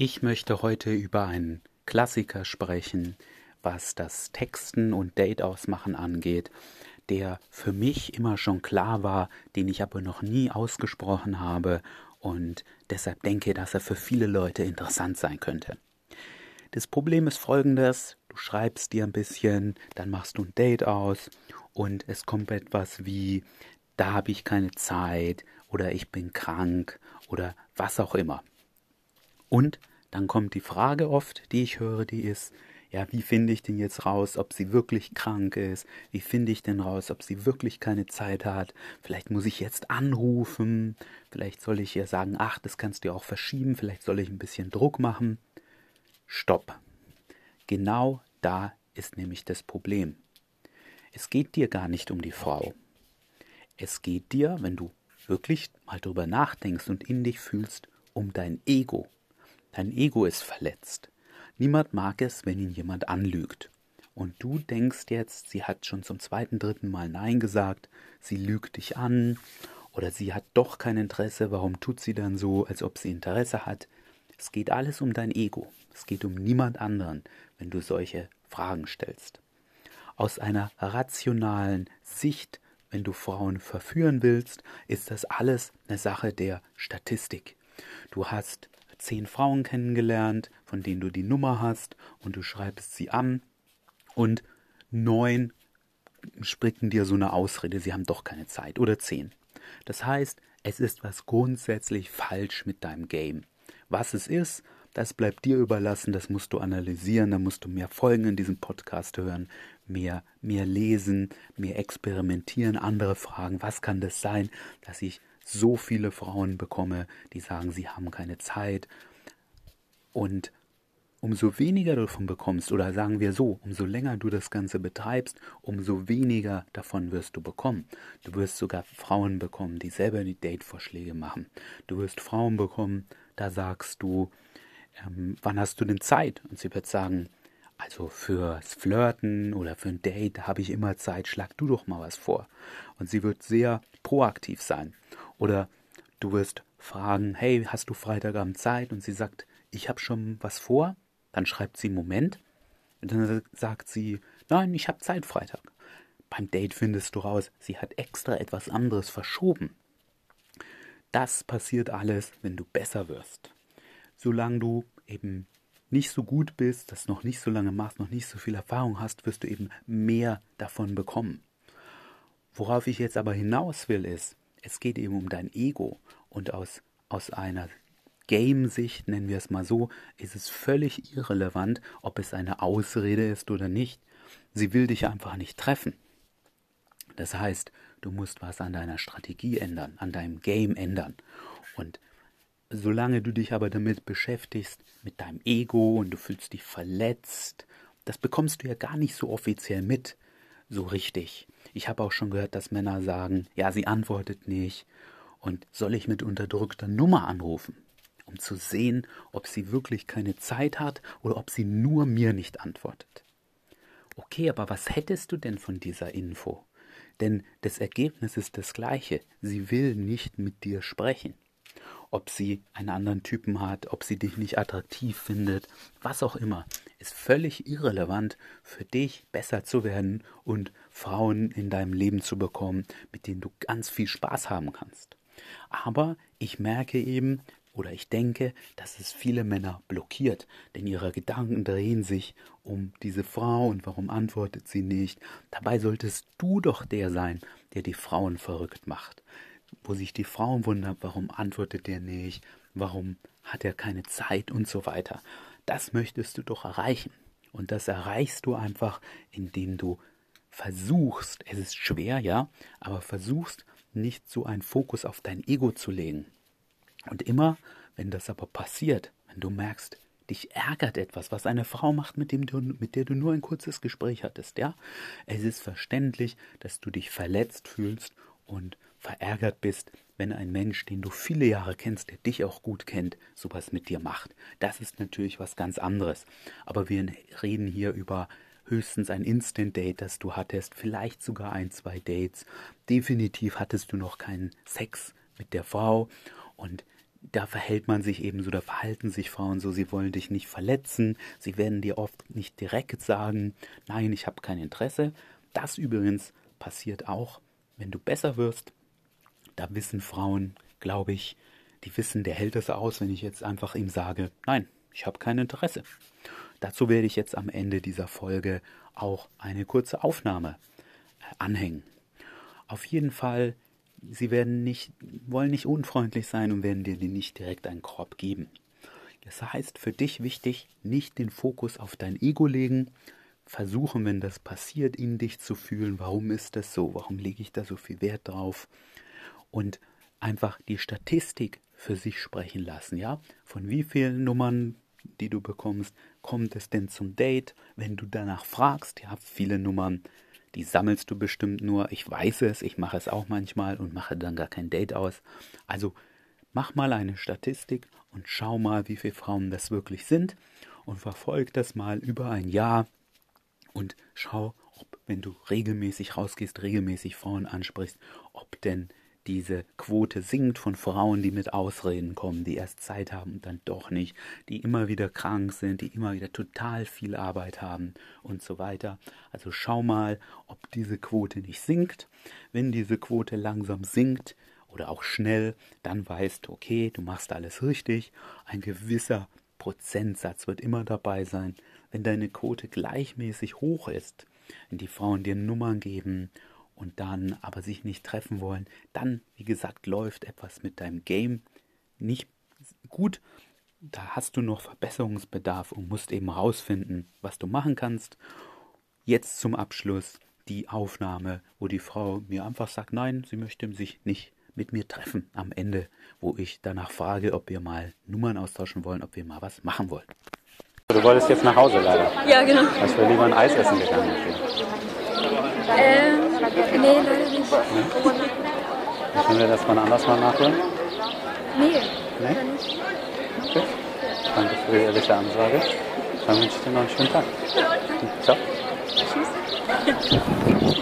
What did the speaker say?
Ich möchte heute über einen Klassiker sprechen, was das Texten und Date ausmachen angeht, der für mich immer schon klar war, den ich aber noch nie ausgesprochen habe und deshalb denke, dass er für viele Leute interessant sein könnte. Das Problem ist folgendes, du schreibst dir ein bisschen, dann machst du ein Date aus und es kommt etwas wie, da habe ich keine Zeit oder ich bin krank oder was auch immer. Und dann kommt die Frage oft, die ich höre, die ist, ja, wie finde ich denn jetzt raus, ob sie wirklich krank ist? Wie finde ich denn raus, ob sie wirklich keine Zeit hat? Vielleicht muss ich jetzt anrufen. Vielleicht soll ich ihr sagen, ach, das kannst du auch verschieben. Vielleicht soll ich ein bisschen Druck machen. Stopp. Genau da ist nämlich das Problem. Es geht dir gar nicht um die Frau. Es geht dir, wenn du wirklich mal drüber nachdenkst und in dich fühlst, um dein Ego. Dein Ego ist verletzt. Niemand mag es, wenn ihn jemand anlügt. Und du denkst jetzt, sie hat schon zum zweiten, dritten Mal Nein gesagt, sie lügt dich an oder sie hat doch kein Interesse, warum tut sie dann so, als ob sie Interesse hat? Es geht alles um dein Ego. Es geht um niemand anderen, wenn du solche Fragen stellst. Aus einer rationalen Sicht, wenn du Frauen verführen willst, ist das alles eine Sache der Statistik. Du hast zehn Frauen kennengelernt, von denen du die Nummer hast und du schreibst sie an und neun spricken dir so eine Ausrede, sie haben doch keine Zeit oder zehn. Das heißt, es ist was grundsätzlich falsch mit deinem Game. Was es ist, das bleibt dir überlassen, das musst du analysieren, da musst du mehr Folgen in diesem Podcast hören, mehr, mehr lesen, mehr experimentieren, andere fragen, was kann das sein, dass ich so viele Frauen bekomme, die sagen, sie haben keine Zeit. Und umso weniger du davon bekommst, oder sagen wir so, umso länger du das Ganze betreibst, umso weniger davon wirst du bekommen. Du wirst sogar Frauen bekommen, die selber die Date-Vorschläge machen. Du wirst Frauen bekommen, da sagst du, ähm, wann hast du denn Zeit? Und sie wird sagen, also fürs Flirten oder für ein Date habe ich immer Zeit, schlag du doch mal was vor. Und sie wird sehr proaktiv sein. Oder du wirst fragen, hey, hast du Freitagabend Zeit? Und sie sagt, ich habe schon was vor. Dann schreibt sie Moment. Und dann sagt sie, nein, ich habe Zeit Freitag. Beim Date findest du raus, sie hat extra etwas anderes verschoben. Das passiert alles, wenn du besser wirst. Solange du eben nicht so gut bist, das noch nicht so lange machst, noch nicht so viel Erfahrung hast, wirst du eben mehr davon bekommen. Worauf ich jetzt aber hinaus will, ist, es geht eben um dein Ego und aus, aus einer Game-Sicht, nennen wir es mal so, ist es völlig irrelevant, ob es eine Ausrede ist oder nicht. Sie will dich einfach nicht treffen. Das heißt, du musst was an deiner Strategie ändern, an deinem Game ändern. Und solange du dich aber damit beschäftigst, mit deinem Ego und du fühlst dich verletzt, das bekommst du ja gar nicht so offiziell mit, so richtig. Ich habe auch schon gehört, dass Männer sagen, ja, sie antwortet nicht. Und soll ich mit unterdrückter Nummer anrufen, um zu sehen, ob sie wirklich keine Zeit hat oder ob sie nur mir nicht antwortet? Okay, aber was hättest du denn von dieser Info? Denn das Ergebnis ist das gleiche. Sie will nicht mit dir sprechen ob sie einen anderen Typen hat, ob sie dich nicht attraktiv findet, was auch immer, ist völlig irrelevant für dich besser zu werden und Frauen in deinem Leben zu bekommen, mit denen du ganz viel Spaß haben kannst. Aber ich merke eben, oder ich denke, dass es viele Männer blockiert, denn ihre Gedanken drehen sich um diese Frau und warum antwortet sie nicht. Dabei solltest du doch der sein, der die Frauen verrückt macht wo sich die Frauen wundern, warum antwortet der nicht, warum hat er keine Zeit und so weiter. Das möchtest du doch erreichen. Und das erreichst du einfach, indem du versuchst, es ist schwer, ja, aber versuchst nicht so einen Fokus auf dein Ego zu legen. Und immer, wenn das aber passiert, wenn du merkst, dich ärgert etwas, was eine Frau macht, mit, dem du, mit der du nur ein kurzes Gespräch hattest, ja, es ist verständlich, dass du dich verletzt fühlst und verärgert bist, wenn ein Mensch, den du viele Jahre kennst, der dich auch gut kennt, sowas mit dir macht. Das ist natürlich was ganz anderes. Aber wir reden hier über höchstens ein Instant-Date, das du hattest, vielleicht sogar ein, zwei Dates. Definitiv hattest du noch keinen Sex mit der Frau und da verhält man sich eben so, da verhalten sich Frauen so, sie wollen dich nicht verletzen, sie werden dir oft nicht direkt sagen, nein, ich habe kein Interesse. Das übrigens passiert auch, wenn du besser wirst. Da wissen Frauen, glaube ich, die wissen, der hält es aus, wenn ich jetzt einfach ihm sage, nein, ich habe kein Interesse. Dazu werde ich jetzt am Ende dieser Folge auch eine kurze Aufnahme äh, anhängen. Auf jeden Fall sie werden nicht, wollen nicht unfreundlich sein und werden dir nicht direkt einen Korb geben. Das heißt, für dich wichtig, nicht den Fokus auf dein Ego legen, versuchen, wenn das passiert, in dich zu fühlen, warum ist das so, warum lege ich da so viel Wert drauf und einfach die Statistik für sich sprechen lassen, ja, von wie vielen Nummern, die du bekommst, kommt es denn zum Date, wenn du danach fragst, ja, viele Nummern die sammelst du bestimmt nur. Ich weiß es, ich mache es auch manchmal und mache dann gar kein Date aus. Also mach mal eine Statistik und schau mal, wie viele Frauen das wirklich sind und verfolg das mal über ein Jahr und schau, ob, wenn du regelmäßig rausgehst, regelmäßig Frauen ansprichst, ob denn diese Quote sinkt von Frauen, die mit Ausreden kommen, die erst Zeit haben und dann doch nicht, die immer wieder krank sind, die immer wieder total viel Arbeit haben und so weiter. Also schau mal, ob diese Quote nicht sinkt. Wenn diese Quote langsam sinkt oder auch schnell, dann weißt du, okay, du machst alles richtig. Ein gewisser Prozentsatz wird immer dabei sein. Wenn deine Quote gleichmäßig hoch ist, wenn die Frauen dir Nummern geben und dann aber sich nicht treffen wollen, dann, wie gesagt, läuft etwas mit deinem Game nicht gut. Da hast du noch Verbesserungsbedarf und musst eben rausfinden, was du machen kannst. Jetzt zum Abschluss die Aufnahme, wo die Frau mir einfach sagt, nein, sie möchte sich nicht mit mir treffen am Ende, wo ich danach frage, ob wir mal Nummern austauschen wollen, ob wir mal was machen wollen. Du wolltest jetzt nach Hause leider. Ja, genau. Ich wäre lieber ein Eis essen gegangen. Ähm, nee, leider nicht. Können wir das mal anders mal nachholen? Nee. Nee? Okay. Danke für die ehrliche Ansage. Dann wünsche ich dir noch einen schönen Tag. Ciao. Tschüss.